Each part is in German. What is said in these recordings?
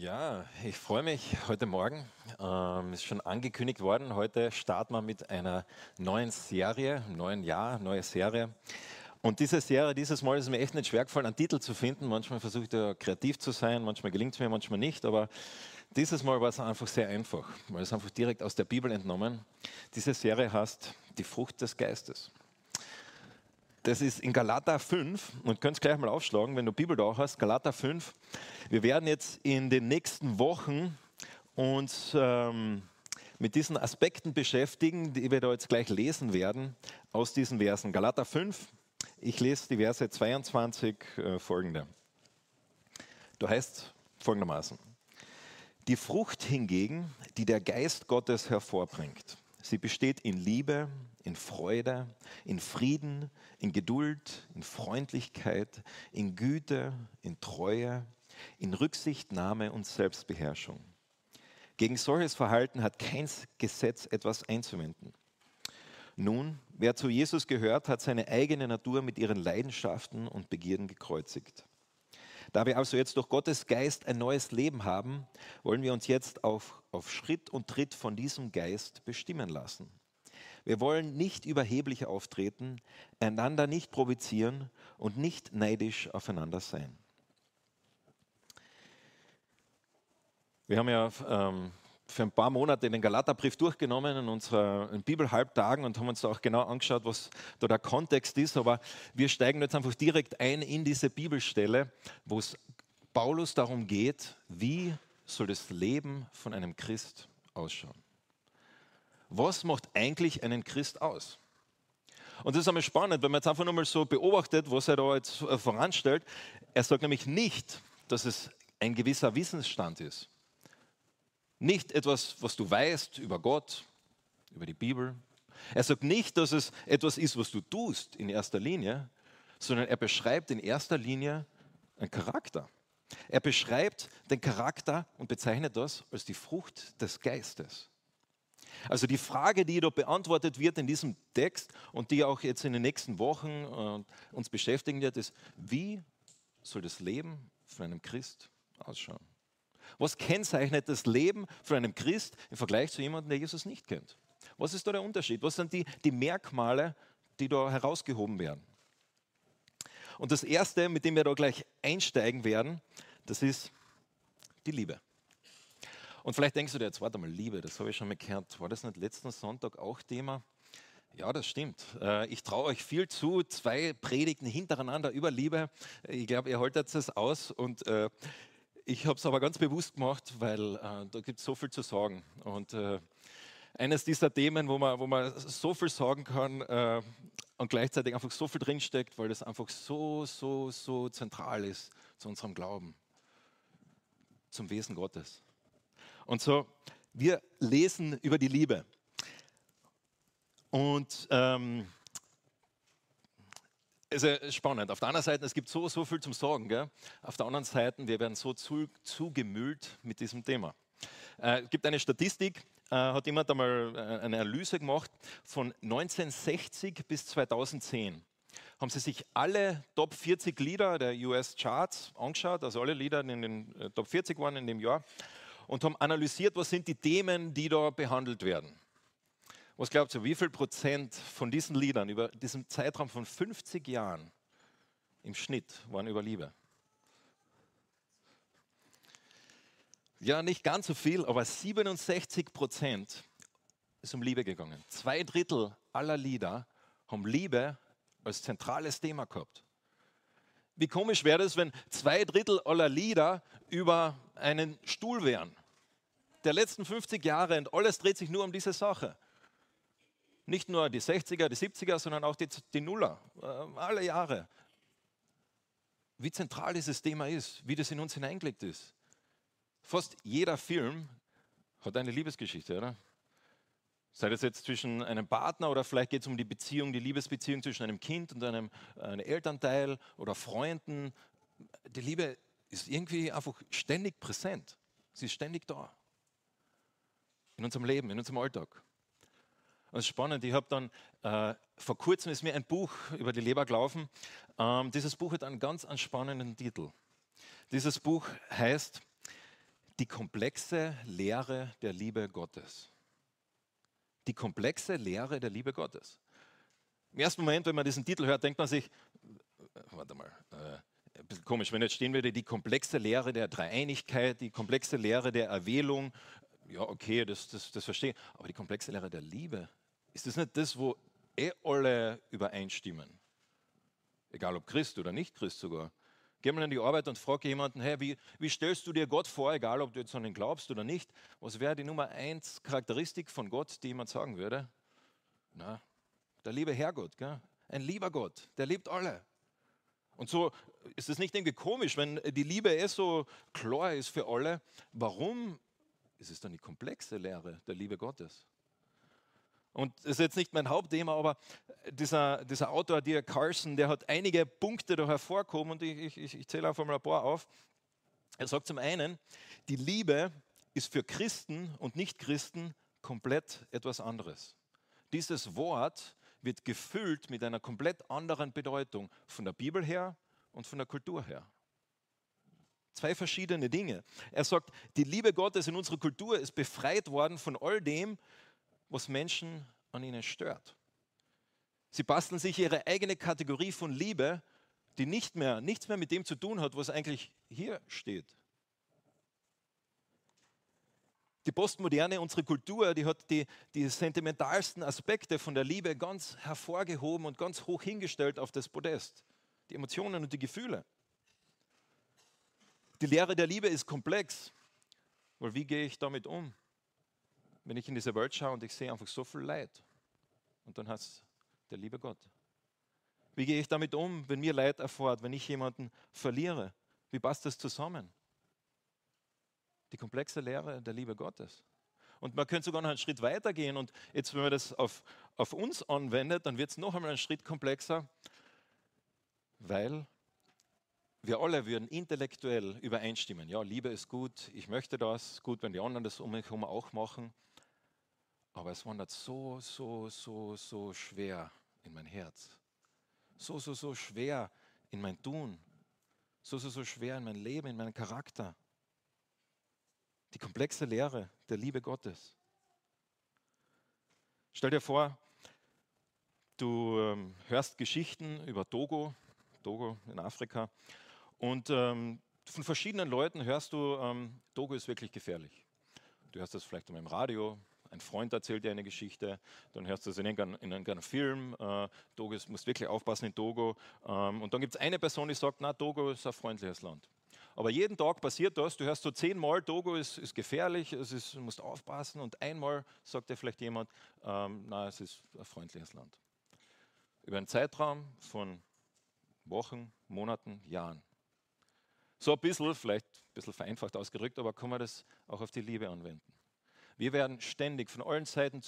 Ja, ich freue mich heute Morgen. Ähm, ist schon angekündigt worden. Heute starten wir mit einer neuen Serie, neuen Jahr, neue Serie. Und diese Serie, dieses Mal ist mir echt nicht schwer gefallen, einen Titel zu finden. Manchmal versuche ich da kreativ zu sein, manchmal gelingt es mir, manchmal nicht. Aber dieses Mal war es einfach sehr einfach, weil es einfach direkt aus der Bibel entnommen. Diese Serie heißt Die Frucht des Geistes. Das ist in Galater 5 und könnt es gleich mal aufschlagen, wenn du Bibel da hast. Galater 5. Wir werden jetzt in den nächsten Wochen uns ähm, mit diesen Aspekten beschäftigen, die wir da jetzt gleich lesen werden aus diesen Versen. Galater 5, ich lese die Verse 22 äh, folgende. Du heißt folgendermaßen. Die Frucht hingegen, die der Geist Gottes hervorbringt, sie besteht in Liebe, in Freude, in Frieden, in Geduld, in Freundlichkeit, in Güte, in Treue, in Rücksichtnahme und Selbstbeherrschung. Gegen solches Verhalten hat kein Gesetz etwas einzuwenden. Nun, wer zu Jesus gehört, hat seine eigene Natur mit ihren Leidenschaften und Begierden gekreuzigt. Da wir also jetzt durch Gottes Geist ein neues Leben haben, wollen wir uns jetzt auf, auf Schritt und Tritt von diesem Geist bestimmen lassen. Wir wollen nicht überheblich auftreten, einander nicht provozieren und nicht neidisch aufeinander sein. Wir haben ja ähm, für ein paar Monate den Galaterbrief durchgenommen in unseren Bibelhalbtagen und haben uns da auch genau angeschaut, was da der Kontext ist. Aber wir steigen jetzt einfach direkt ein in diese Bibelstelle, wo es Paulus darum geht, wie soll das Leben von einem Christ ausschauen was macht eigentlich einen Christ aus? Und das ist einmal spannend, wenn man jetzt einfach nur mal so beobachtet, was er da jetzt voranstellt. Er sagt nämlich nicht, dass es ein gewisser Wissensstand ist. Nicht etwas, was du weißt über Gott, über die Bibel. Er sagt nicht, dass es etwas ist, was du tust in erster Linie, sondern er beschreibt in erster Linie einen Charakter. Er beschreibt den Charakter und bezeichnet das als die Frucht des Geistes. Also die Frage, die da beantwortet wird in diesem Text und die auch jetzt in den nächsten Wochen äh, uns beschäftigen wird, ist, wie soll das Leben von einem Christ ausschauen? Was kennzeichnet das Leben von einem Christ im Vergleich zu jemandem, der Jesus nicht kennt? Was ist da der Unterschied? Was sind die, die Merkmale, die da herausgehoben werden? Und das Erste, mit dem wir da gleich einsteigen werden, das ist die Liebe. Und vielleicht denkst du dir jetzt, warte mal, Liebe, das habe ich schon mal gehört. War das nicht letzten Sonntag auch Thema? Ja, das stimmt. Äh, ich traue euch viel zu. Zwei Predigten hintereinander über Liebe. Ich glaube, ihr haltet es aus. Und äh, ich habe es aber ganz bewusst gemacht, weil äh, da gibt es so viel zu sagen. Und eines dieser Themen, wo man, wo man so viel sagen kann und gleichzeitig einfach so viel drinsteckt, weil das einfach so, so, so zentral ist zu unserem Glauben, zum Wesen Gottes. Und so, wir lesen über die Liebe. Und ähm, ist spannend. Auf der einen Seite, es gibt so, so viel zum Sorgen. Gell? Auf der anderen Seite, wir werden so zu, zugemüllt mit diesem Thema. Äh, es gibt eine Statistik, äh, hat jemand einmal äh, eine Analyse gemacht, von 1960 bis 2010 haben sie sich alle Top 40 Lieder der US Charts angeschaut, also alle Lieder in den äh, Top 40 waren in dem Jahr und haben analysiert, was sind die Themen, die da behandelt werden. Was glaubt ihr, wie viel Prozent von diesen Liedern über diesen Zeitraum von 50 Jahren im Schnitt waren über Liebe? Ja, nicht ganz so viel, aber 67 Prozent ist um Liebe gegangen. Zwei Drittel aller Lieder haben Liebe als zentrales Thema gehabt. Wie komisch wäre es, wenn zwei Drittel aller Lieder über einen Stuhl wären? der letzten 50 Jahre und alles dreht sich nur um diese Sache. Nicht nur die 60er, die 70er, sondern auch die, die Nuller, äh, alle Jahre. Wie zentral dieses Thema ist, wie das in uns hineingelegt ist. Fast jeder Film hat eine Liebesgeschichte, oder? Sei das jetzt zwischen einem Partner oder vielleicht geht es um die Beziehung, die Liebesbeziehung zwischen einem Kind und einem, einem Elternteil oder Freunden. Die Liebe ist irgendwie einfach ständig präsent. Sie ist ständig da in unserem Leben, in unserem Alltag. Und spannend, ich habe dann, äh, vor kurzem ist mir ein Buch über die Leber gelaufen. Ähm, dieses Buch hat einen ganz spannenden Titel. Dieses Buch heißt die komplexe Lehre der Liebe Gottes. Die komplexe Lehre der Liebe Gottes. Im ersten Moment, wenn man diesen Titel hört, denkt man sich, äh, warte mal, äh, ein bisschen komisch, wenn jetzt stehen würde, die komplexe Lehre der Dreieinigkeit, die komplexe Lehre der Erwählung, ja, okay, das, das, das verstehe ich, aber die komplexe Lehre der Liebe, ist das nicht das, wo eh alle übereinstimmen? Egal ob Christ oder nicht Christ sogar. Geh mal in die Arbeit und frage jemanden, hey, wie, wie stellst du dir Gott vor, egal ob du jetzt an ihn glaubst oder nicht? Was wäre die Nummer eins Charakteristik von Gott, die jemand sagen würde? Na, der liebe Herrgott, gell? ein lieber Gott, der liebt alle. Und so ist es nicht irgendwie komisch, wenn die Liebe eh so klar ist für alle. Warum ist es dann die komplexe Lehre der Liebe Gottes? Und das ist jetzt nicht mein Hauptthema, aber dieser, dieser Autor, Dirk Carlson, der hat einige Punkte da hervorgehoben und ich, ich, ich zähle mal ein paar auf. Er sagt zum einen, die Liebe ist für Christen und Nichtchristen komplett etwas anderes. Dieses Wort wird gefüllt mit einer komplett anderen Bedeutung von der Bibel her und von der Kultur her. Zwei verschiedene Dinge. Er sagt, die Liebe Gottes in unserer Kultur ist befreit worden von all dem, was Menschen an ihnen stört. Sie basteln sich ihre eigene Kategorie von Liebe, die nicht mehr, nichts mehr mit dem zu tun hat, was eigentlich hier steht. Die Postmoderne, unsere Kultur, die hat die, die sentimentalsten Aspekte von der Liebe ganz hervorgehoben und ganz hoch hingestellt auf das Podest. Die Emotionen und die Gefühle. Die Lehre der Liebe ist komplex, weil wie gehe ich damit um? Wenn ich in diese Welt schaue und ich sehe einfach so viel Leid. Und dann heißt es, der liebe Gott. Wie gehe ich damit um, wenn mir Leid erfährt, wenn ich jemanden verliere? Wie passt das zusammen? Die komplexe Lehre der Liebe Gottes. Und man könnte sogar noch einen Schritt weiter gehen. Und jetzt, wenn man das auf, auf uns anwendet, dann wird es noch einmal einen Schritt komplexer, weil wir alle würden intellektuell übereinstimmen. Ja, Liebe ist gut, ich möchte das, gut, wenn die anderen das um mich herum auch machen. Aber es wandert so, so, so, so schwer in mein Herz. So, so, so schwer in mein Tun. So, so, so schwer in mein Leben, in meinen Charakter. Die komplexe Lehre der Liebe Gottes. Stell dir vor, du ähm, hörst Geschichten über Togo, Togo in Afrika, und ähm, von verschiedenen Leuten hörst du, ähm, Togo ist wirklich gefährlich. Du hörst das vielleicht im Radio, ein Freund erzählt dir eine Geschichte, dann hörst du es in irgendeinem, in Film, äh, Togo ist, musst wirklich aufpassen in Togo. Ähm, und dann gibt es eine Person, die sagt, na, Togo ist ein freundliches Land. Aber jeden Tag passiert das, du hörst so zehnmal, Togo ist, ist gefährlich, es ist, du musst aufpassen und einmal sagt dir vielleicht jemand, ähm, na, es ist ein freundliches Land. Über einen Zeitraum von Wochen, Monaten, Jahren. So ein bisschen, vielleicht ein bisschen vereinfacht ausgedrückt, aber kann man das auch auf die Liebe anwenden. Wir werden ständig von allen Seiten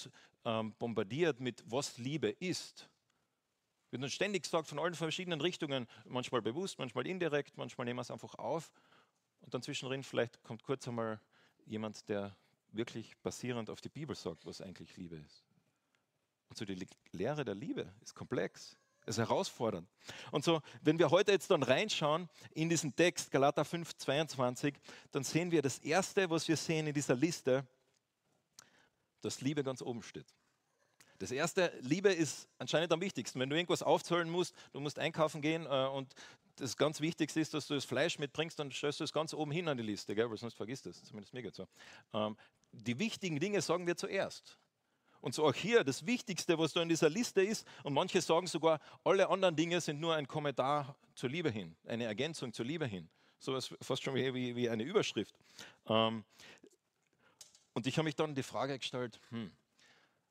ähm, bombardiert mit, was Liebe ist. Wird uns ständig gesagt von allen verschiedenen Richtungen, manchmal bewusst, manchmal indirekt, manchmal nehmen wir es einfach auf. Und dann zwischendrin vielleicht kommt kurz einmal jemand, der wirklich basierend auf die Bibel sagt, was eigentlich Liebe ist. Und so die Lehre der Liebe ist komplex, ist herausfordernd. Und so, wenn wir heute jetzt dann reinschauen in diesen Text, Galater 5, 22, dann sehen wir das Erste, was wir sehen in dieser Liste, dass Liebe ganz oben steht. Das erste, Liebe ist anscheinend am wichtigsten. Wenn du irgendwas aufzahlen musst, du musst einkaufen gehen äh, und das ganz Wichtigste ist, dass du das Fleisch mitbringst, dann stellst du es ganz oben hin an die Liste, gell? weil sonst vergisst es. Zumindest mir geht so. Ähm, die wichtigen Dinge sagen wir zuerst. Und so auch hier, das Wichtigste, was da in dieser Liste ist, und manche sagen sogar, alle anderen Dinge sind nur ein Kommentar zur Liebe hin, eine Ergänzung zur Liebe hin. So was fast schon wie, wie eine Überschrift. Ähm, und ich habe mich dann die Frage gestellt, hm,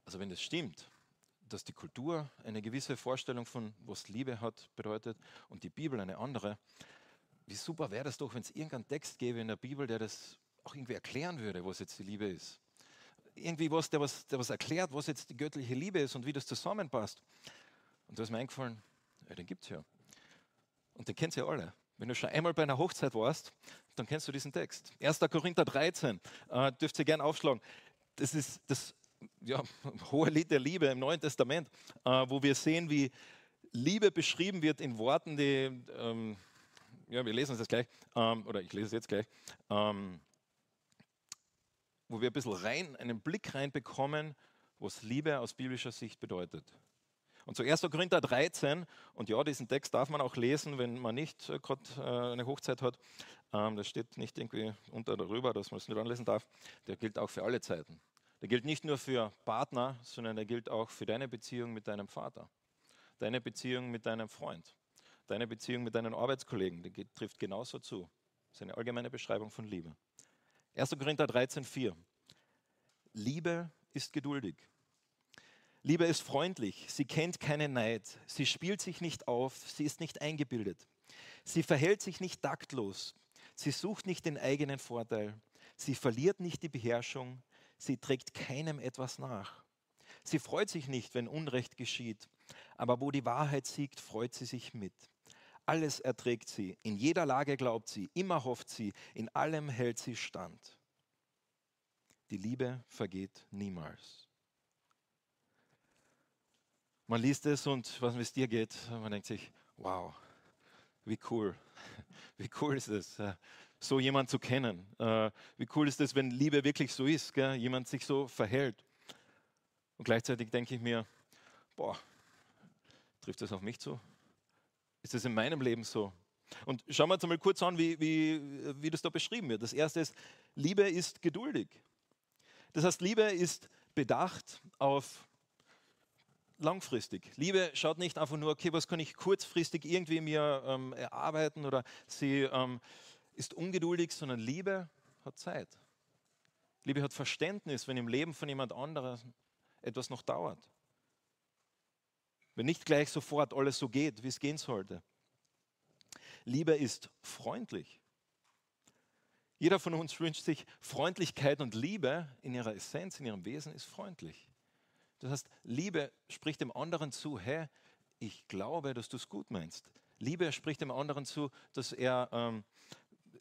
also wenn das stimmt, dass die Kultur eine gewisse Vorstellung von, was Liebe hat, bedeutet und die Bibel eine andere, wie super wäre das doch, wenn es irgendeinen Text gäbe in der Bibel, der das auch irgendwie erklären würde, was jetzt die Liebe ist. Irgendwie was, der was, der was erklärt, was jetzt die göttliche Liebe ist und wie das zusammenpasst. Und da ist mir eingefallen, ja, den gibt es ja. Und den kennt ihr ja alle. Wenn du schon einmal bei einer Hochzeit warst, dann kennst du diesen Text. 1. Korinther 13, äh, dürft ihr gerne aufschlagen. Das ist das ja, hohe Lied der Liebe im Neuen Testament, äh, wo wir sehen, wie Liebe beschrieben wird in Worten, die, ähm, ja, wir lesen es jetzt gleich, ähm, oder ich lese es jetzt gleich. Ähm, wo wir ein bisschen rein, einen Blick reinbekommen, was Liebe aus biblischer Sicht bedeutet. Und zu 1. Korinther 13, und ja, diesen Text darf man auch lesen, wenn man nicht äh, gerade äh, eine Hochzeit hat. Ähm, das steht nicht irgendwie unter darüber, dass man es nicht anlesen darf. Der gilt auch für alle Zeiten. Der gilt nicht nur für Partner, sondern der gilt auch für deine Beziehung mit deinem Vater, deine Beziehung mit deinem Freund, deine Beziehung mit deinen Arbeitskollegen. Die trifft genauso zu. Das ist eine allgemeine Beschreibung von Liebe. 1. Korinther 13, 4. Liebe ist geduldig. Liebe ist freundlich, sie kennt keinen Neid, sie spielt sich nicht auf, sie ist nicht eingebildet. Sie verhält sich nicht taktlos, sie sucht nicht den eigenen Vorteil, sie verliert nicht die Beherrschung, sie trägt keinem etwas nach. Sie freut sich nicht, wenn Unrecht geschieht, aber wo die Wahrheit siegt, freut sie sich mit. Alles erträgt sie, in jeder Lage glaubt sie, immer hofft sie, in allem hält sie stand. Die Liebe vergeht niemals. Man liest es und was es dir geht, man denkt sich, wow, wie cool, wie cool ist es, äh, so jemand zu kennen. Äh, wie cool ist es, wenn Liebe wirklich so ist, jemand sich so verhält. Und gleichzeitig denke ich mir, boah, trifft das auf mich zu? Ist das in meinem Leben so? Und schauen wir uns mal kurz an, wie, wie, wie das da beschrieben wird. Das erste ist, Liebe ist geduldig. Das heißt, Liebe ist bedacht auf langfristig. Liebe schaut nicht einfach nur, okay, was kann ich kurzfristig irgendwie mir ähm, erarbeiten oder sie ähm, ist ungeduldig, sondern Liebe hat Zeit. Liebe hat Verständnis, wenn im Leben von jemand anderem etwas noch dauert. Wenn nicht gleich sofort alles so geht, wie es gehen sollte. Liebe ist freundlich. Jeder von uns wünscht sich Freundlichkeit und Liebe in ihrer Essenz, in ihrem Wesen ist freundlich. Das heißt, Liebe spricht dem anderen zu, hey, ich glaube, dass du es gut meinst. Liebe spricht dem anderen zu, dass er ähm,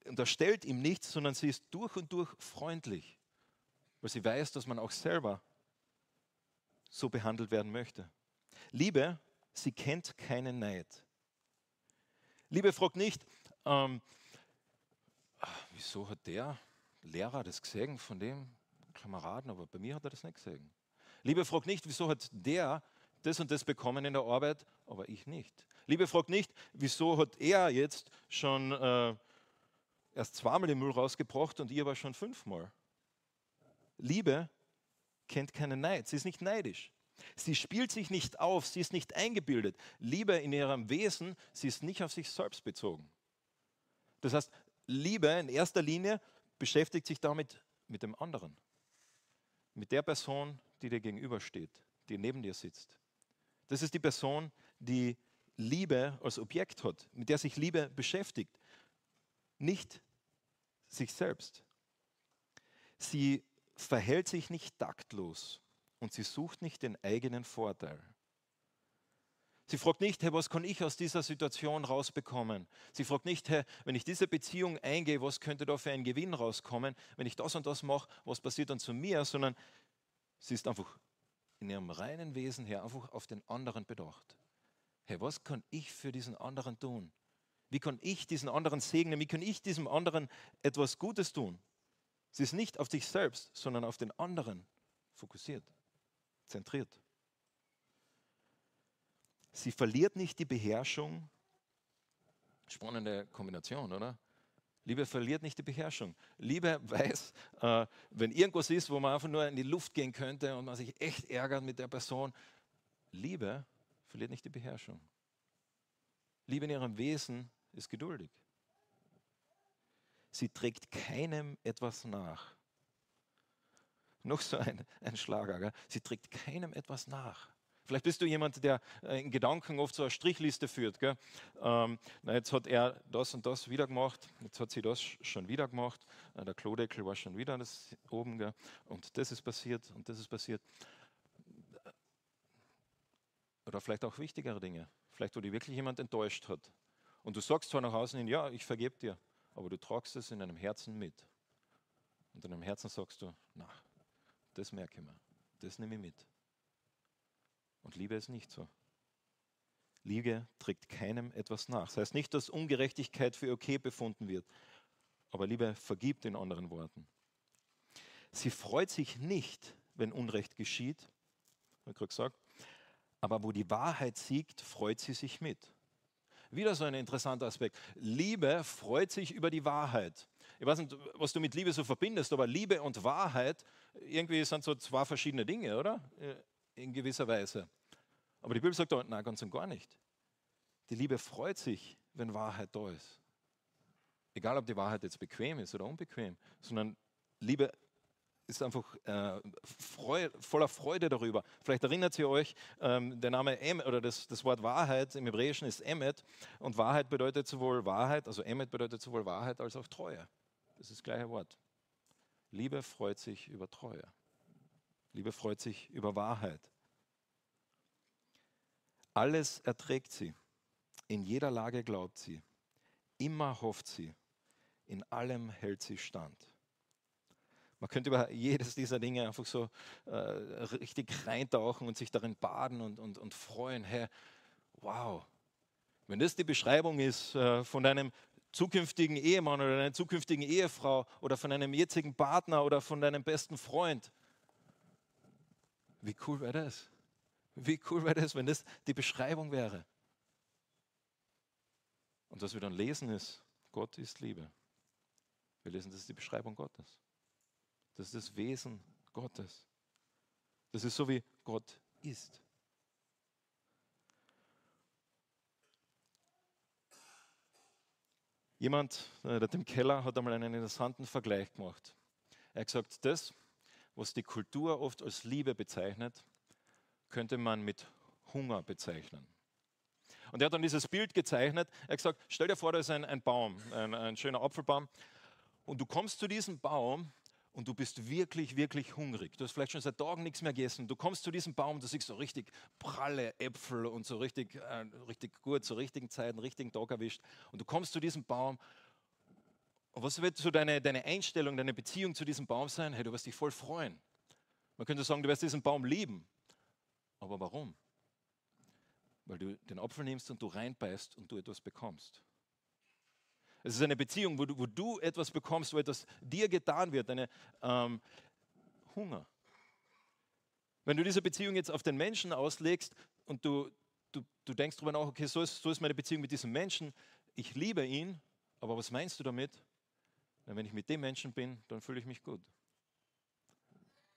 unterstellt ihm nichts, sondern sie ist durch und durch freundlich, weil sie weiß, dass man auch selber so behandelt werden möchte. Liebe, sie kennt keinen Neid. Liebe fragt nicht, ähm, wieso hat der Lehrer das gesehen von dem Kameraden, aber bei mir hat er das nicht gesehen. Liebe fragt nicht, wieso hat der das und das bekommen in der Arbeit, aber ich nicht. Liebe fragt nicht, wieso hat er jetzt schon äh, erst zweimal den Müll rausgebracht und ich aber schon fünfmal. Liebe kennt keinen Neid, sie ist nicht neidisch. Sie spielt sich nicht auf, sie ist nicht eingebildet. Liebe in ihrem Wesen, sie ist nicht auf sich selbst bezogen. Das heißt, Liebe in erster Linie beschäftigt sich damit mit dem anderen, mit der Person, die dir gegenübersteht, die neben dir sitzt. Das ist die Person, die Liebe als Objekt hat, mit der sich Liebe beschäftigt, nicht sich selbst. Sie verhält sich nicht taktlos und sie sucht nicht den eigenen Vorteil. Sie fragt nicht, hey, was kann ich aus dieser Situation rausbekommen? Sie fragt nicht, hey, wenn ich diese Beziehung eingehe, was könnte da für ein Gewinn rauskommen? Wenn ich das und das mache, was passiert dann zu mir? Sondern Sie ist einfach in ihrem reinen Wesen her einfach auf den anderen bedacht. Hey, was kann ich für diesen anderen tun? Wie kann ich diesen anderen segnen? Wie kann ich diesem anderen etwas Gutes tun? Sie ist nicht auf sich selbst, sondern auf den anderen fokussiert, zentriert. Sie verliert nicht die Beherrschung. Spannende Kombination, oder? Liebe verliert nicht die Beherrschung. Liebe weiß, äh, wenn irgendwas ist, wo man einfach nur in die Luft gehen könnte und man sich echt ärgert mit der Person, Liebe verliert nicht die Beherrschung. Liebe in ihrem Wesen ist geduldig. Sie trägt keinem etwas nach. Noch so ein, ein Schlager. Gell? Sie trägt keinem etwas nach. Vielleicht bist du jemand, der äh, in Gedanken oft so eine Strichliste führt. Ähm, na, jetzt hat er das und das wieder gemacht, jetzt hat sie das schon wieder gemacht, äh, der Klodeckel war schon wieder das oben gell? und das ist passiert und das ist passiert. Oder vielleicht auch wichtigere Dinge, vielleicht wo dich wirklich jemand enttäuscht hat. Und du sagst zwar nach außen hin, ja, ich vergebe dir, aber du tragst es in deinem Herzen mit. Und in deinem Herzen sagst du, na, das merke ich mir, das nehme ich mit. Und Liebe ist nicht so. Liebe trägt keinem etwas nach. Das heißt nicht, dass Ungerechtigkeit für okay befunden wird, aber Liebe vergibt in anderen Worten. Sie freut sich nicht, wenn Unrecht geschieht, habe gerade gesagt, aber wo die Wahrheit siegt, freut sie sich mit. Wieder so ein interessanter Aspekt. Liebe freut sich über die Wahrheit. Ich weiß nicht, was du mit Liebe so verbindest, aber Liebe und Wahrheit irgendwie sind so zwei verschiedene Dinge, oder? In gewisser Weise. Aber die Bibel sagt doch, nein, ganz und gar nicht. Die Liebe freut sich, wenn Wahrheit da ist. Egal, ob die Wahrheit jetzt bequem ist oder unbequem, sondern Liebe ist einfach äh, Freude, voller Freude darüber. Vielleicht erinnert ihr euch, ähm, der Name em, oder das, das, Wort Wahrheit im Hebräischen ist Emet und Wahrheit bedeutet sowohl Wahrheit, also Emet bedeutet sowohl Wahrheit als auch Treue. Das ist das gleiche Wort. Liebe freut sich über Treue. Liebe freut sich über Wahrheit. Alles erträgt sie. In jeder Lage glaubt sie. Immer hofft sie. In allem hält sie stand. Man könnte über jedes dieser Dinge einfach so äh, richtig reintauchen und sich darin baden und, und, und freuen. Hey, wow. Wenn das die Beschreibung ist äh, von deinem zukünftigen Ehemann oder deiner zukünftigen Ehefrau oder von deinem jetzigen Partner oder von deinem besten Freund, wie cool wäre das? Wie cool wäre das, wenn das die Beschreibung wäre? Und was wir dann lesen ist, Gott ist Liebe. Wir lesen, das ist die Beschreibung Gottes. Das ist das Wesen Gottes. Das ist so, wie Gott ist. Jemand, äh, der Tim Keller, hat einmal einen interessanten Vergleich gemacht. Er hat gesagt, das, was die Kultur oft als Liebe bezeichnet, könnte man mit Hunger bezeichnen. Und er hat dann dieses Bild gezeichnet. Er hat gesagt, stell dir vor, da ist ein, ein Baum, ein, ein schöner Apfelbaum. Und du kommst zu diesem Baum und du bist wirklich, wirklich hungrig. Du hast vielleicht schon seit Tagen nichts mehr gegessen. Du kommst zu diesem Baum, du siehst so richtig pralle Äpfel und so richtig, äh, richtig gut, zur richtigen Zeit, einen richtigen Tag erwischt. Und du kommst zu diesem Baum. Und was wird so deine, deine Einstellung, deine Beziehung zu diesem Baum sein? Hey, du wirst dich voll freuen. Man könnte sagen, du wirst diesen Baum lieben. Aber warum? Weil du den Apfel nimmst und du reinbeißt und du etwas bekommst. Es ist eine Beziehung, wo du, wo du etwas bekommst, wo etwas dir getan wird, eine ähm, Hunger. Wenn du diese Beziehung jetzt auf den Menschen auslegst und du, du, du denkst darüber nach, okay, so ist, so ist meine Beziehung mit diesem Menschen, ich liebe ihn, aber was meinst du damit? Na, wenn ich mit dem Menschen bin, dann fühle ich mich gut.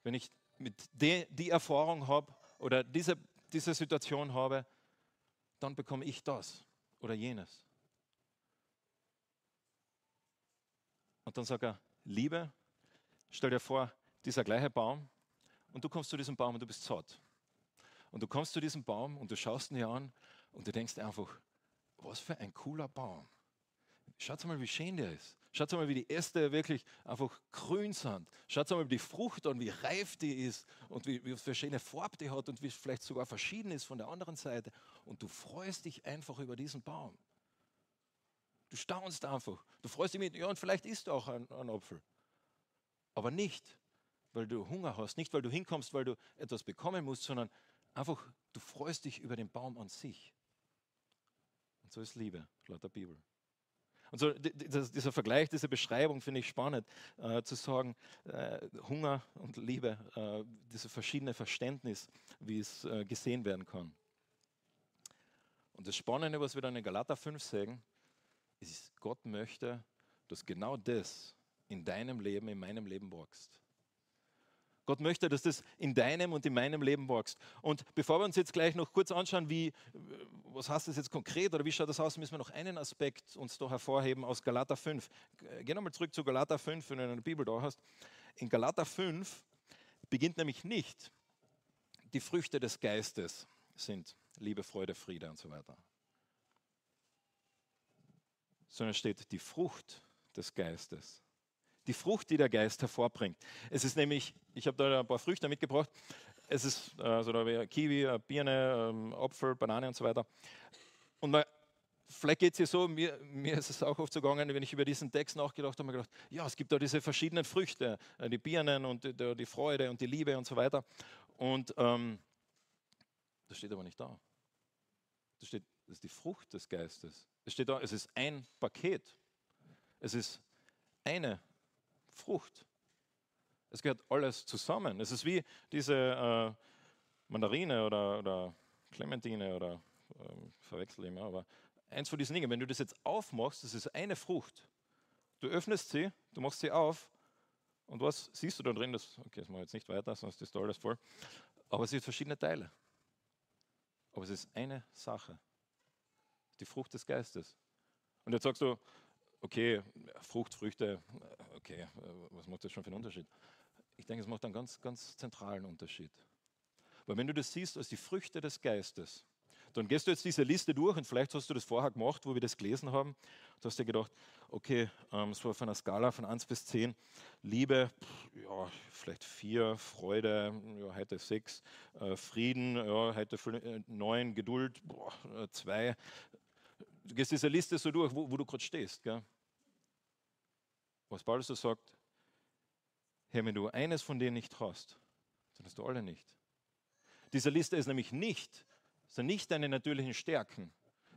Wenn ich mit de, die Erfahrung habe oder diese, diese Situation habe, dann bekomme ich das oder jenes. Und dann sagt er, Liebe, stell dir vor, dieser gleiche Baum und du kommst zu diesem Baum und du bist satt. Und du kommst zu diesem Baum und du schaust ihn dir an und du denkst einfach, was für ein cooler Baum. Schaut mal, wie schön der ist. Schaut mal, wie die Äste wirklich einfach grün sind. Schaut mal, wie die Frucht an, wie reif die ist und wie, wie für schöne Farbe die hat und wie vielleicht sogar verschieden ist von der anderen Seite. Und du freust dich einfach über diesen Baum. Du staunst einfach. Du freust dich mit, ja, und vielleicht isst du auch einen, einen Apfel. Aber nicht, weil du Hunger hast, nicht, weil du hinkommst, weil du etwas bekommen musst, sondern einfach, du freust dich über den Baum an sich. Und so ist Liebe, laut der Bibel. Und so dieser Vergleich, diese Beschreibung finde ich spannend, äh, zu sagen, äh, Hunger und Liebe, äh, dieses verschiedene Verständnis, wie es äh, gesehen werden kann. Und das Spannende, was wir dann in Galater 5 sagen, ist, Gott möchte, dass genau das in deinem Leben, in meinem Leben wächst. Gott möchte, dass das in deinem und in meinem Leben wächst. Und bevor wir uns jetzt gleich noch kurz anschauen, wie, was heißt das jetzt konkret oder wie schaut das aus, müssen wir noch einen Aspekt uns da hervorheben aus Galater 5. Geh nochmal zurück zu Galater 5, wenn du eine Bibel da hast. In Galater 5 beginnt nämlich nicht die Früchte des Geistes sind Liebe, Freude, Friede und so weiter sondern steht die Frucht des Geistes. Die Frucht, die der Geist hervorbringt. Es ist nämlich, ich habe da ein paar Früchte mitgebracht. Es ist also da wäre Kiwi, Birne, ähm, Apfel, Banane und so weiter. Und man, vielleicht geht es dir so, mir, mir ist es auch oft so gegangen, wenn ich über diesen Text nachgedacht habe, habe gedacht, ja, es gibt da diese verschiedenen Früchte, äh, die Birnen und die, die Freude und die Liebe und so weiter. Und ähm, das steht aber nicht da. Das steht, das ist die Frucht des Geistes. Es steht da, es ist ein Paket. Es ist eine Frucht. Es gehört alles zusammen. Es ist wie diese äh, Mandarine oder, oder Clementine oder äh, verwechsel immer, aber eins von diesen Dingen, wenn du das jetzt aufmachst, das ist eine Frucht. Du öffnest sie, du machst sie auf und was siehst du da drin? Das, okay, das mache ich jetzt nicht weiter, sonst ist alles voll. Aber es sind verschiedene Teile. Aber es ist eine Sache. Die Frucht des Geistes. Und jetzt sagst du, okay, Frucht, Früchte, okay, was macht das schon für einen Unterschied? Ich denke, es macht einen ganz, ganz zentralen Unterschied. Weil wenn du das siehst als die Früchte des Geistes, dann gehst du jetzt diese Liste durch und vielleicht hast du das vorher gemacht, wo wir das gelesen haben. Du hast dir gedacht, okay, ähm, so auf einer Skala von 1 bis 10, Liebe, pff, ja, vielleicht 4, Freude, ja, heute 6, äh, Frieden, ja, heute 9, äh, Geduld, 2. Äh, du gehst diese Liste so durch, wo, wo du gerade stehst. Gell? Was Paulus so sagt, Herr, wenn du eines von denen nicht hast, dann hast du alle nicht. Diese Liste ist nämlich nicht sind nicht deine natürlichen Stärken,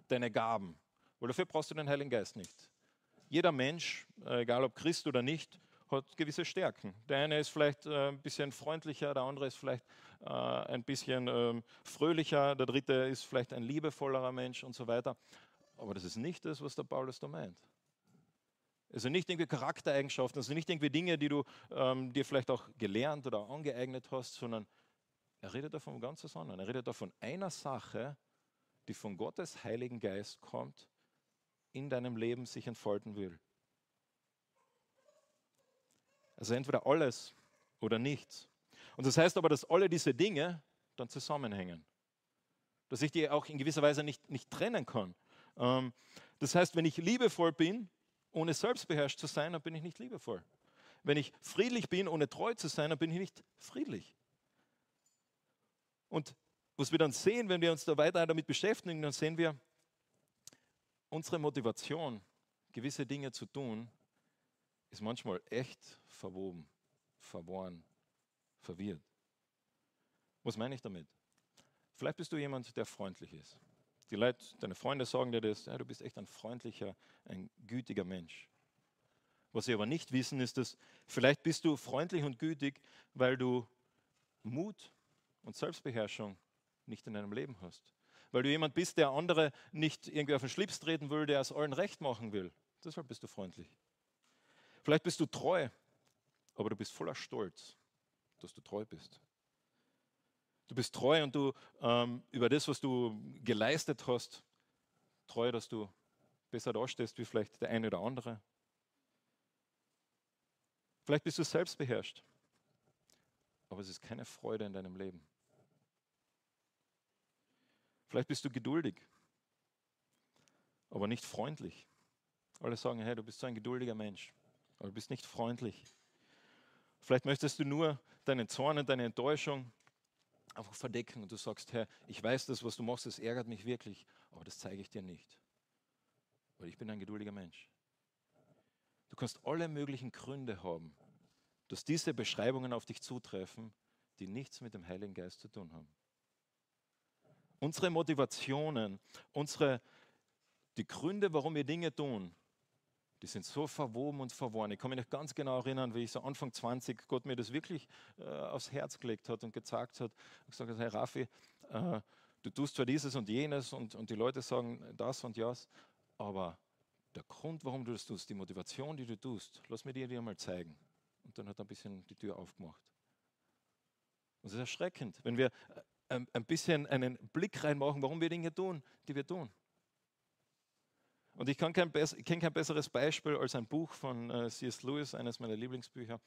deine Gaben, weil dafür brauchst du den Heiligen Geist nicht. Jeder Mensch, äh, egal ob Christ oder nicht, hat gewisse Stärken. Der eine ist vielleicht äh, ein bisschen freundlicher, der andere ist vielleicht äh, ein bisschen ähm, fröhlicher, der dritte ist vielleicht ein liebevollerer Mensch und so weiter. Aber das ist nicht das, was der Paulus da meint. Also nicht irgendwie Charaktereigenschaften, also nicht irgendwie Dinge, die du ähm, dir vielleicht auch gelernt oder angeeignet hast, sondern er redet da von ganz was anderem. Er redet da von einer Sache, die von Gottes Heiligen Geist kommt, in deinem Leben sich entfalten will. Also entweder alles oder nichts. Und das heißt aber, dass alle diese Dinge dann zusammenhängen. Dass ich die auch in gewisser Weise nicht, nicht trennen kann. Ähm, das heißt, wenn ich liebevoll bin, ohne selbstbeherrscht zu sein, dann bin ich nicht liebevoll. Wenn ich friedlich bin, ohne treu zu sein, dann bin ich nicht friedlich. Und was wir dann sehen, wenn wir uns da weiter damit beschäftigen, dann sehen wir, unsere Motivation, gewisse Dinge zu tun, ist manchmal echt verwoben, verworren, verwirrt. Was meine ich damit? Vielleicht bist du jemand, der freundlich ist. Die Leute, deine Freunde sagen dir das, ja, du bist echt ein freundlicher, ein gütiger Mensch. Was sie aber nicht wissen, ist, dass vielleicht bist du freundlich und gütig, weil du Mut und Selbstbeherrschung nicht in deinem Leben hast. Weil du jemand bist, der andere nicht irgendwie auf den Schlips treten will, der es allen recht machen will. Deshalb bist du freundlich. Vielleicht bist du treu, aber du bist voller Stolz, dass du treu bist. Du bist treu und du ähm, über das, was du geleistet hast, treu, dass du besser dastehst wie vielleicht der eine oder andere. Vielleicht bist du selbstbeherrscht, aber es ist keine Freude in deinem Leben. Vielleicht bist du geduldig, aber nicht freundlich. Alle sagen, hey, du bist so ein geduldiger Mensch, aber du bist nicht freundlich. Vielleicht möchtest du nur deinen Zorn und deine Enttäuschung einfach verdecken und du sagst, Herr, ich weiß das, was du machst, das ärgert mich wirklich, aber das zeige ich dir nicht, weil ich bin ein geduldiger Mensch. Du kannst alle möglichen Gründe haben, dass diese Beschreibungen auf dich zutreffen, die nichts mit dem Heiligen Geist zu tun haben unsere Motivationen, unsere, die Gründe, warum wir Dinge tun, die sind so verwoben und verworren. Ich kann mich noch ganz genau erinnern, wie ich so Anfang 20 Gott mir das wirklich äh, aufs Herz gelegt hat und gezeigt hat. Ich gesagt, hey Raffi, äh, du tust zwar dieses und jenes und, und die Leute sagen das und das, aber der Grund, warum du das tust, die Motivation, die du tust, lass mir dir die einmal zeigen. Und dann hat er ein bisschen die Tür aufgemacht. Und es ist erschreckend, wenn wir ein bisschen einen Blick reinmachen, warum wir Dinge tun, die wir tun. Und ich, kenne kein besseres Beispiel als ein Buch von äh, C.S. Lewis, eines meiner Lieblingsbücher.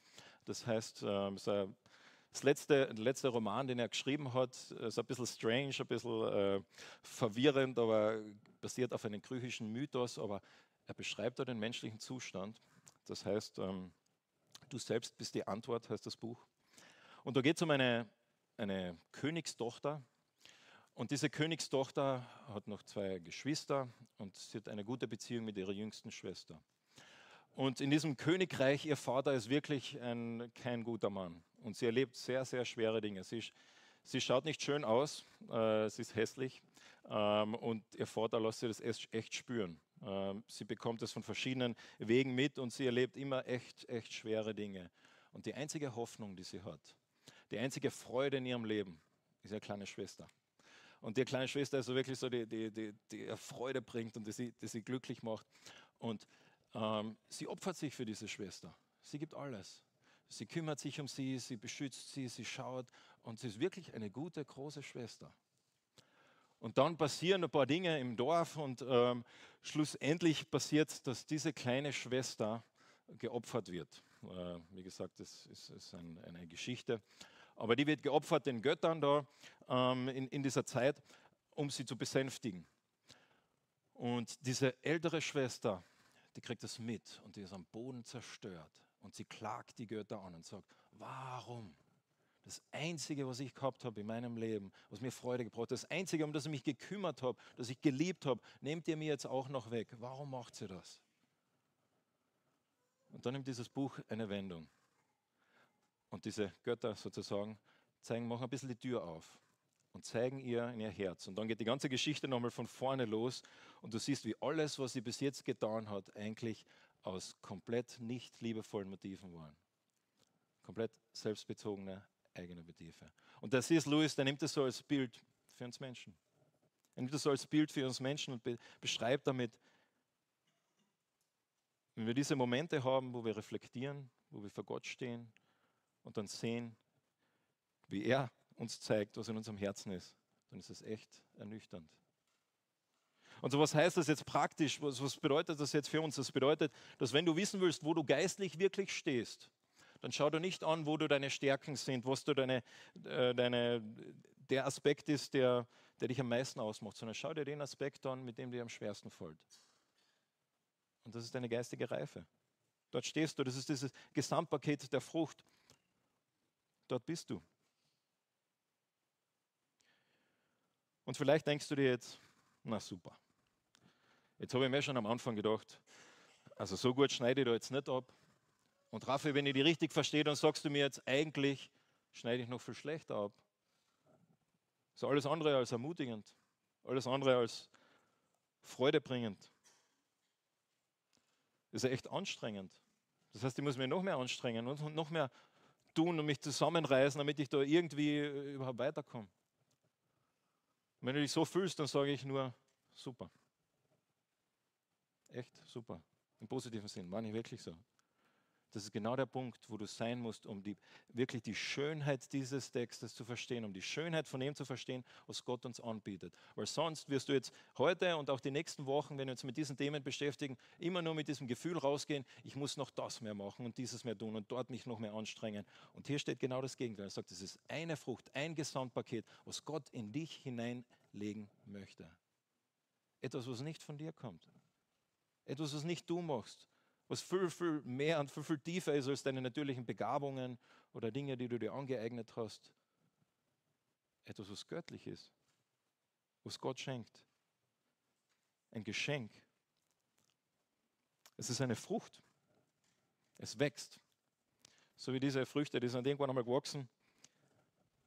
Das heißt, äh, das letzte, der letzte Roman, den er geschrieben hat, ist ein bisschen strange, ein bisschen äh, verwirrend, aber basiert auf einem griechischen Mythos. Aber er beschreibt da den menschlichen Zustand. Das heißt, ähm, du selbst bist die Antwort, heißt das Buch. Und da geht es um eine eine Königstochter. Und diese Königstochter hat noch zwei Geschwister und sie hat eine gute Beziehung mit ihrer jüngsten Schwester. Und in diesem Königreich, ihr Vater ist wirklich ein, kein guter Mann. Und sie erlebt sehr, sehr schwere Dinge. Sie, sie schaut nicht schön aus, äh, sie ist hässlich. Ähm, und ihr Vater lässt sie das echt spüren. Ähm, sie bekommt es von verschiedenen Wegen mit und sie erlebt immer echt, echt schwere Dinge. Und die einzige Hoffnung, die sie hat, die einzige Freude in ihrem Leben, ist ihre kleine Schwester. Und die kleine Schwester ist so wirklich so, die, die, die, die Freude bringt und die sie, die sie glücklich macht. Und ähm, sie opfert sich für diese Schwester. Sie gibt alles. Sie kümmert sich um sie, sie beschützt sie, sie schaut und sie ist wirklich eine gute, große Schwester. Und dann passieren ein paar Dinge im Dorf und ähm, schlussendlich passiert, dass diese kleine Schwester geopfert wird. Äh, wie gesagt, das ist, ist ein, eine Geschichte. Aber die wird geopfert den Göttern da ähm, in, in dieser Zeit, um sie zu besänftigen. Und diese ältere Schwester, die kriegt das mit und die ist am Boden zerstört. Und sie klagt die Götter an und sagt, warum? Das Einzige, was ich gehabt habe in meinem Leben, was mir Freude gebracht hat, das Einzige, um das ich mich gekümmert habe, das ich geliebt habe, nehmt ihr mir jetzt auch noch weg. Warum macht sie das? Und dann nimmt dieses Buch eine Wendung. Und diese Götter sozusagen zeigen, machen ein bisschen die Tür auf und zeigen ihr in ihr Herz. Und dann geht die ganze Geschichte nochmal von vorne los und du siehst, wie alles, was sie bis jetzt getan hat, eigentlich aus komplett nicht liebevollen Motiven waren. Komplett selbstbezogene eigene Motive. Und der C.S. Lewis, der nimmt das so als Bild für uns Menschen. Er nimmt das so als Bild für uns Menschen und be beschreibt damit, wenn wir diese Momente haben, wo wir reflektieren, wo wir vor Gott stehen und dann sehen, wie er uns zeigt, was in unserem Herzen ist, dann ist es echt ernüchternd. Und so was heißt das jetzt praktisch? Was, was bedeutet das jetzt für uns? Das bedeutet, dass wenn du wissen willst, wo du geistlich wirklich stehst, dann schau dir nicht an, wo du deine Stärken sind, was du deine, äh, deine, der Aspekt ist, der, der dich am meisten ausmacht, sondern schau dir den Aspekt an, mit dem dir am schwersten fällt. Und das ist deine geistige Reife. Dort stehst du, das ist dieses Gesamtpaket der Frucht. Dort bist du. Und vielleicht denkst du dir jetzt, na super. Jetzt habe ich mir schon am Anfang gedacht, also so gut schneide ich da jetzt nicht ab. Und Raffi, wenn ich die richtig verstehe, dann sagst du mir jetzt, eigentlich schneide ich noch viel schlechter ab. Das ist alles andere als ermutigend, alles andere als freudebringend. Das ist echt anstrengend. Das heißt, ich muss mich noch mehr anstrengen und noch mehr tun und mich zusammenreißen, damit ich da irgendwie überhaupt weiterkomme. Wenn du dich so fühlst, dann sage ich nur, super. Echt super. Im positiven Sinn, meine ich wirklich so. Das ist genau der Punkt, wo du sein musst, um die, wirklich die Schönheit dieses Textes zu verstehen, um die Schönheit von dem zu verstehen, was Gott uns anbietet. Weil sonst wirst du jetzt heute und auch die nächsten Wochen, wenn wir uns mit diesen Themen beschäftigen, immer nur mit diesem Gefühl rausgehen, ich muss noch das mehr machen und dieses mehr tun und dort mich noch mehr anstrengen. Und hier steht genau das Gegenteil. Er sagt, es ist eine Frucht, ein Gesamtpaket, was Gott in dich hineinlegen möchte. Etwas, was nicht von dir kommt. Etwas, was nicht du machst, was viel, viel mehr und viel, viel tiefer ist als deine natürlichen Begabungen oder Dinge, die du dir angeeignet hast. Etwas, was göttlich ist, was Gott schenkt. Ein Geschenk. Es ist eine Frucht. Es wächst. So wie diese Früchte, die sind irgendwann einmal gewachsen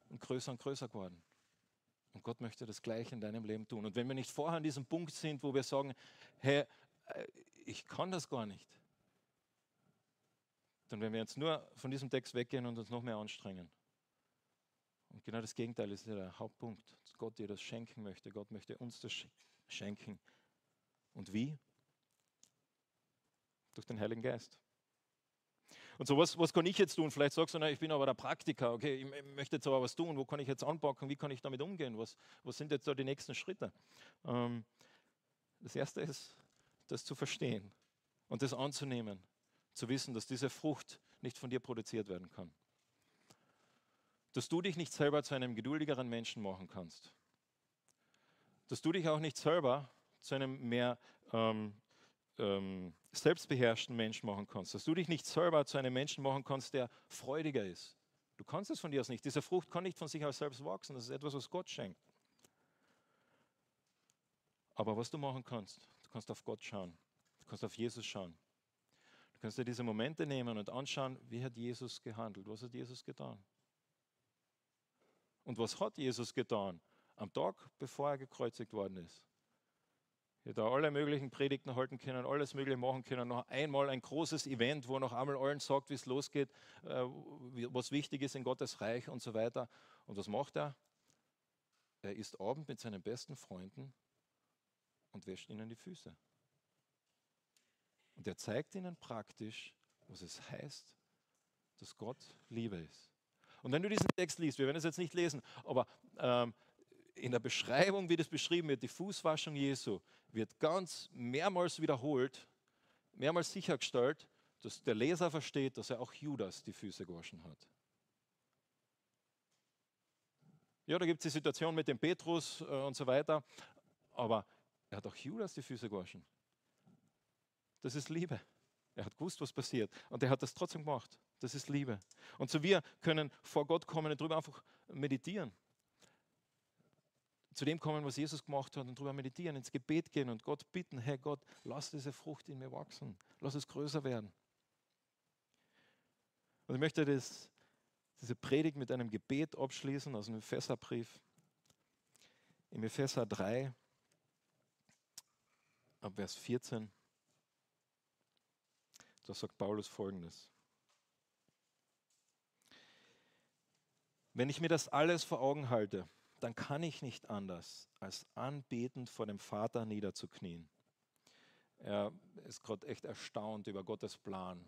und größer und größer geworden. Und Gott möchte das Gleiche in deinem Leben tun. Und wenn wir nicht vorher an diesem Punkt sind, wo wir sagen, hey, äh, ich kann das gar nicht, dann werden wir jetzt nur von diesem Text weggehen und uns noch mehr anstrengen. Und genau das Gegenteil ist ja der Hauptpunkt, dass Gott dir das schenken möchte. Gott möchte uns das schenken. Und wie? Durch den Heiligen Geist. Und so, was, was kann ich jetzt tun? Vielleicht sagst du, na, ich bin aber der Praktiker, okay, ich möchte jetzt aber was tun, wo kann ich jetzt anpacken, wie kann ich damit umgehen, was, was sind jetzt da die nächsten Schritte? Ähm, das Erste ist, das zu verstehen und das anzunehmen zu wissen, dass diese Frucht nicht von dir produziert werden kann. Dass du dich nicht selber zu einem geduldigeren Menschen machen kannst. Dass du dich auch nicht selber zu einem mehr ähm, ähm, selbstbeherrschten Menschen machen kannst. Dass du dich nicht selber zu einem Menschen machen kannst, der freudiger ist. Du kannst es von dir aus nicht. Diese Frucht kann nicht von sich aus selbst wachsen. Das ist etwas, was Gott schenkt. Aber was du machen kannst, du kannst auf Gott schauen. Du kannst auf Jesus schauen. Du kannst dir diese Momente nehmen und anschauen, wie hat Jesus gehandelt, was hat Jesus getan. Und was hat Jesus getan am Tag, bevor er gekreuzigt worden ist? Ich da alle möglichen Predigten halten können, alles Mögliche machen können. Noch einmal ein großes Event, wo noch einmal allen sagt, wie es losgeht, äh, was wichtig ist in Gottes Reich und so weiter. Und was macht er? Er isst Abend mit seinen besten Freunden und wäscht ihnen die Füße. Und er zeigt ihnen praktisch, was es heißt, dass Gott Liebe ist. Und wenn du diesen Text liest, wir werden es jetzt nicht lesen, aber ähm, in der Beschreibung, wie das beschrieben wird, die Fußwaschung Jesu, wird ganz mehrmals wiederholt, mehrmals sichergestellt, dass der Leser versteht, dass er auch Judas die Füße gewaschen hat. Ja, da gibt es die Situation mit dem Petrus äh, und so weiter, aber er hat auch Judas die Füße gewaschen. Das ist Liebe. Er hat gewusst, was passiert und er hat das trotzdem gemacht. Das ist Liebe. Und so wir können vor Gott kommen und darüber einfach meditieren zu dem kommen, was Jesus gemacht hat und darüber meditieren, ins Gebet gehen und Gott bitten, hey Gott, lass diese Frucht in mir wachsen, lass es größer werden. Und ich möchte das, diese Predigt mit einem Gebet abschließen aus dem Epheserbrief. Im Epheser 3, ab Vers 14, da sagt Paulus folgendes. Wenn ich mir das alles vor Augen halte, dann kann ich nicht anders, als anbetend vor dem Vater niederzuknien. Er ist gerade echt erstaunt über Gottes Plan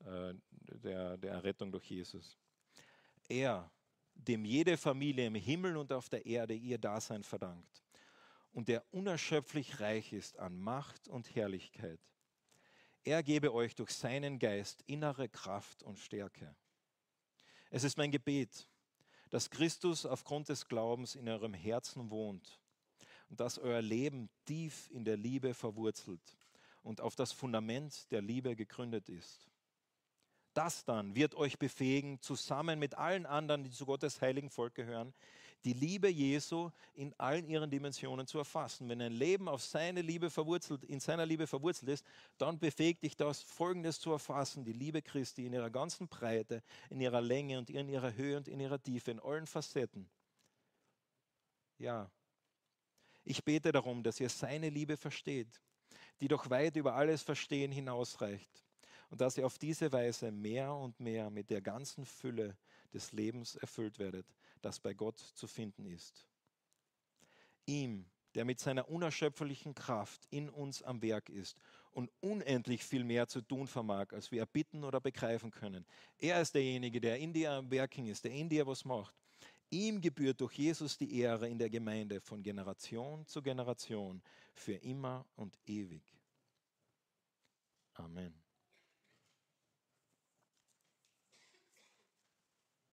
äh, der, der Errettung durch Jesus. Er, dem jede Familie im Himmel und auf der Erde ihr Dasein verdankt und der unerschöpflich reich ist an Macht und Herrlichkeit. Er gebe euch durch seinen Geist innere Kraft und Stärke. Es ist mein Gebet, dass Christus aufgrund des Glaubens in eurem Herzen wohnt und dass euer Leben tief in der Liebe verwurzelt und auf das Fundament der Liebe gegründet ist. Das dann wird euch befähigen, zusammen mit allen anderen, die zu Gottes heiligen Volk gehören, die Liebe Jesu in allen ihren Dimensionen zu erfassen. Wenn ein Leben auf seine Liebe verwurzelt, in seiner Liebe verwurzelt ist, dann befähigt dich das, Folgendes zu erfassen: die Liebe Christi in ihrer ganzen Breite, in ihrer Länge und in ihrer Höhe und in ihrer Tiefe, in allen Facetten. Ja, ich bete darum, dass ihr seine Liebe versteht, die doch weit über alles Verstehen hinausreicht und dass ihr auf diese Weise mehr und mehr mit der ganzen Fülle des Lebens erfüllt werdet, das bei Gott zu finden ist. Ihm, der mit seiner unerschöpflichen Kraft in uns am Werk ist und unendlich viel mehr zu tun vermag, als wir erbitten oder begreifen können. Er ist derjenige, der in dir am Werken ist, der in dir was macht. Ihm gebührt durch Jesus die Ehre in der Gemeinde von Generation zu Generation für immer und ewig. Amen.